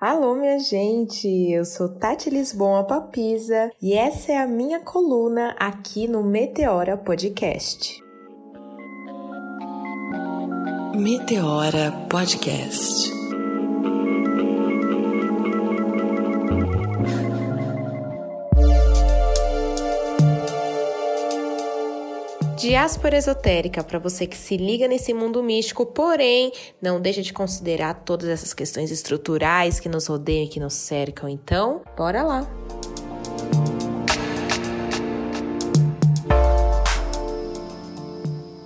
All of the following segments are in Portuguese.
Alô, minha gente! Eu sou Tati Lisboa Papisa e essa é a minha coluna aqui no Meteora Podcast. Meteora Podcast. Diáspora esotérica para você que se liga nesse mundo místico, porém não deixa de considerar todas essas questões estruturais que nos rodeiam e que nos cercam. Então, bora lá!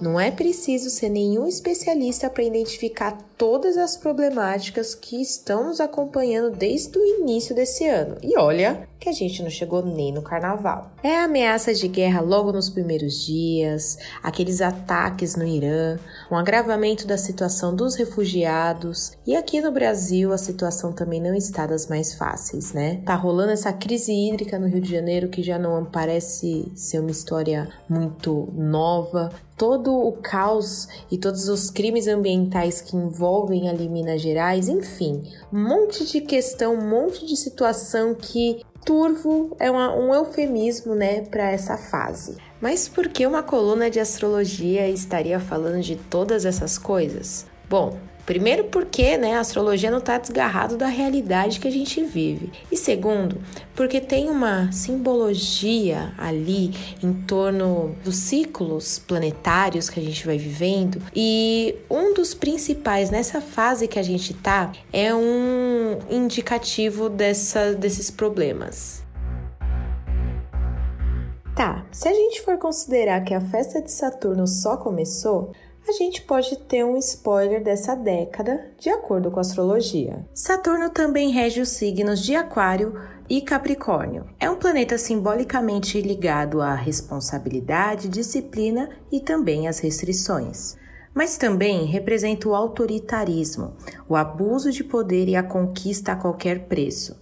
Não é preciso ser nenhum especialista para identificar todas as problemáticas que estão nos acompanhando desde o início desse ano. E olha que a gente não chegou nem no carnaval. É a ameaça de guerra logo nos primeiros dias, aqueles ataques no Irã, um agravamento da situação dos refugiados e aqui no Brasil a situação também não está das mais fáceis, né? Tá rolando essa crise hídrica no Rio de Janeiro que já não parece ser uma história muito nova. Todo o caos e todos os crimes ambientais que envolvem ali Minas Gerais, enfim, um monte de questão, um monte de situação que turvo é uma, um eufemismo, né, para essa fase. Mas por que uma coluna de astrologia estaria falando de todas essas coisas? Bom, Primeiro, porque né, a astrologia não está desgarrado da realidade que a gente vive. E segundo, porque tem uma simbologia ali em torno dos ciclos planetários que a gente vai vivendo. E um dos principais nessa fase que a gente está é um indicativo dessa, desses problemas. Tá, se a gente for considerar que a festa de Saturno só começou, a gente pode ter um spoiler dessa década, de acordo com a astrologia. Saturno também rege os signos de Aquário e Capricórnio. É um planeta simbolicamente ligado à responsabilidade, disciplina e também às restrições. Mas também representa o autoritarismo, o abuso de poder e a conquista a qualquer preço.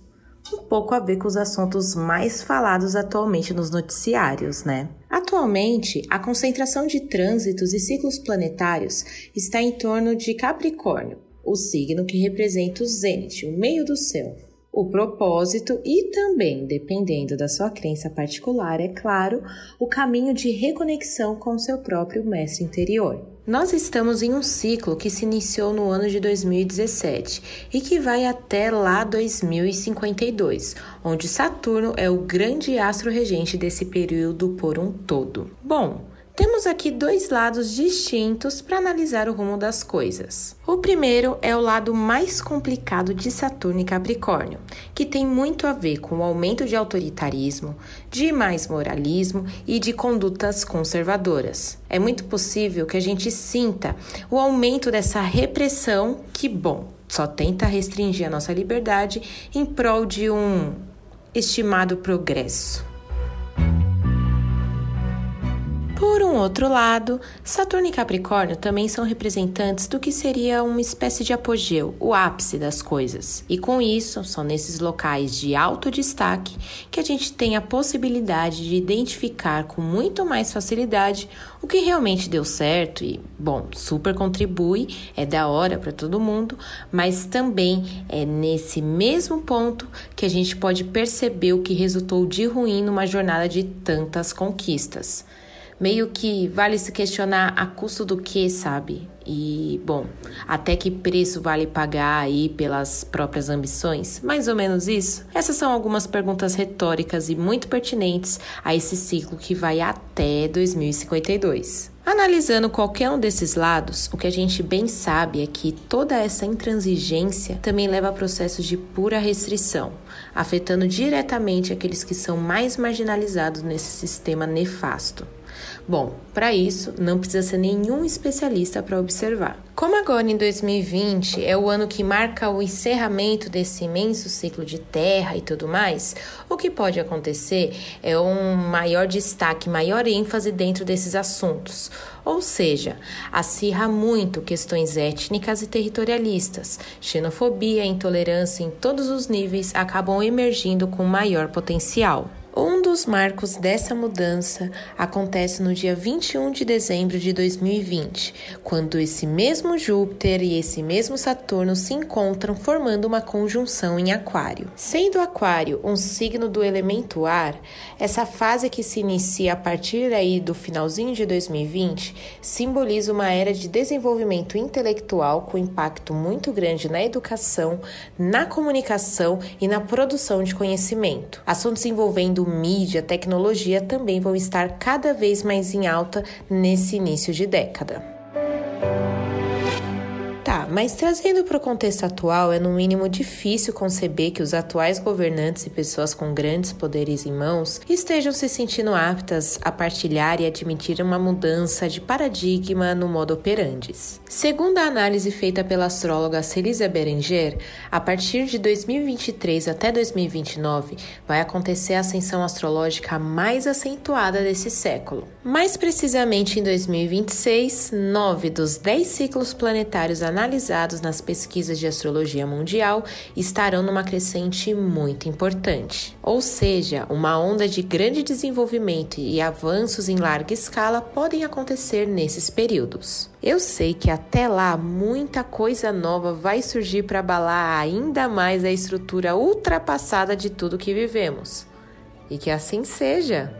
Um pouco a ver com os assuntos mais falados atualmente nos noticiários, né? Atualmente, a concentração de trânsitos e ciclos planetários está em torno de Capricórnio, o signo que representa o zênite, o meio do céu. O propósito e também, dependendo da sua crença particular, é claro, o caminho de reconexão com seu próprio mestre interior. Nós estamos em um ciclo que se iniciou no ano de 2017 e que vai até lá 2052, onde Saturno é o grande astro regente desse período por um todo. Bom, temos aqui dois lados distintos para analisar o rumo das coisas. O primeiro é o lado mais complicado de Saturno e Capricórnio, que tem muito a ver com o aumento de autoritarismo, de mais moralismo e de condutas conservadoras. É muito possível que a gente sinta o aumento dessa repressão que, bom, só tenta restringir a nossa liberdade em prol de um estimado progresso. Por um outro lado, Saturno e Capricórnio também são representantes do que seria uma espécie de apogeu, o ápice das coisas. E com isso, são nesses locais de alto destaque que a gente tem a possibilidade de identificar com muito mais facilidade o que realmente deu certo e, bom, super contribui, é da hora para todo mundo, mas também é nesse mesmo ponto que a gente pode perceber o que resultou de ruim numa jornada de tantas conquistas meio que vale se questionar a custo do que, sabe? E, bom, até que preço vale pagar aí pelas próprias ambições? Mais ou menos isso? Essas são algumas perguntas retóricas e muito pertinentes a esse ciclo que vai até 2052. Analisando qualquer um desses lados, o que a gente bem sabe é que toda essa intransigência também leva a processos de pura restrição, afetando diretamente aqueles que são mais marginalizados nesse sistema nefasto. Bom, para isso não precisa ser nenhum especialista para observar. Como agora em 2020 é o ano que marca o encerramento desse imenso ciclo de terra e tudo mais, o que pode acontecer é um maior destaque, maior ênfase dentro desses assuntos. Ou seja, acirra muito questões étnicas e territorialistas. Xenofobia e intolerância em todos os níveis acabam emergindo com maior potencial. Dos marcos dessa mudança acontece no dia 21 de dezembro de 2020, quando esse mesmo Júpiter e esse mesmo Saturno se encontram formando uma conjunção em Aquário. Sendo Aquário um signo do elemento ar, essa fase que se inicia a partir aí do finalzinho de 2020 simboliza uma era de desenvolvimento intelectual com impacto muito grande na educação, na comunicação e na produção de conhecimento. Assuntos envolvendo mídia, tecnologia também vão estar cada vez mais em alta nesse início de década. Mas trazendo para o contexto atual, é no mínimo difícil conceber que os atuais governantes e pessoas com grandes poderes em mãos estejam se sentindo aptas a partilhar e admitir uma mudança de paradigma no modo operandis. Segundo a análise feita pela astróloga Celisa Berenger, a partir de 2023 até 2029 vai acontecer a ascensão astrológica mais acentuada desse século. Mais precisamente em 2026, nove dos dez ciclos planetários analisados analisados nas pesquisas de astrologia mundial estarão numa crescente muito importante. Ou seja, uma onda de grande desenvolvimento e avanços em larga escala podem acontecer nesses períodos. Eu sei que até lá muita coisa nova vai surgir para abalar ainda mais a estrutura ultrapassada de tudo que vivemos. E que assim seja.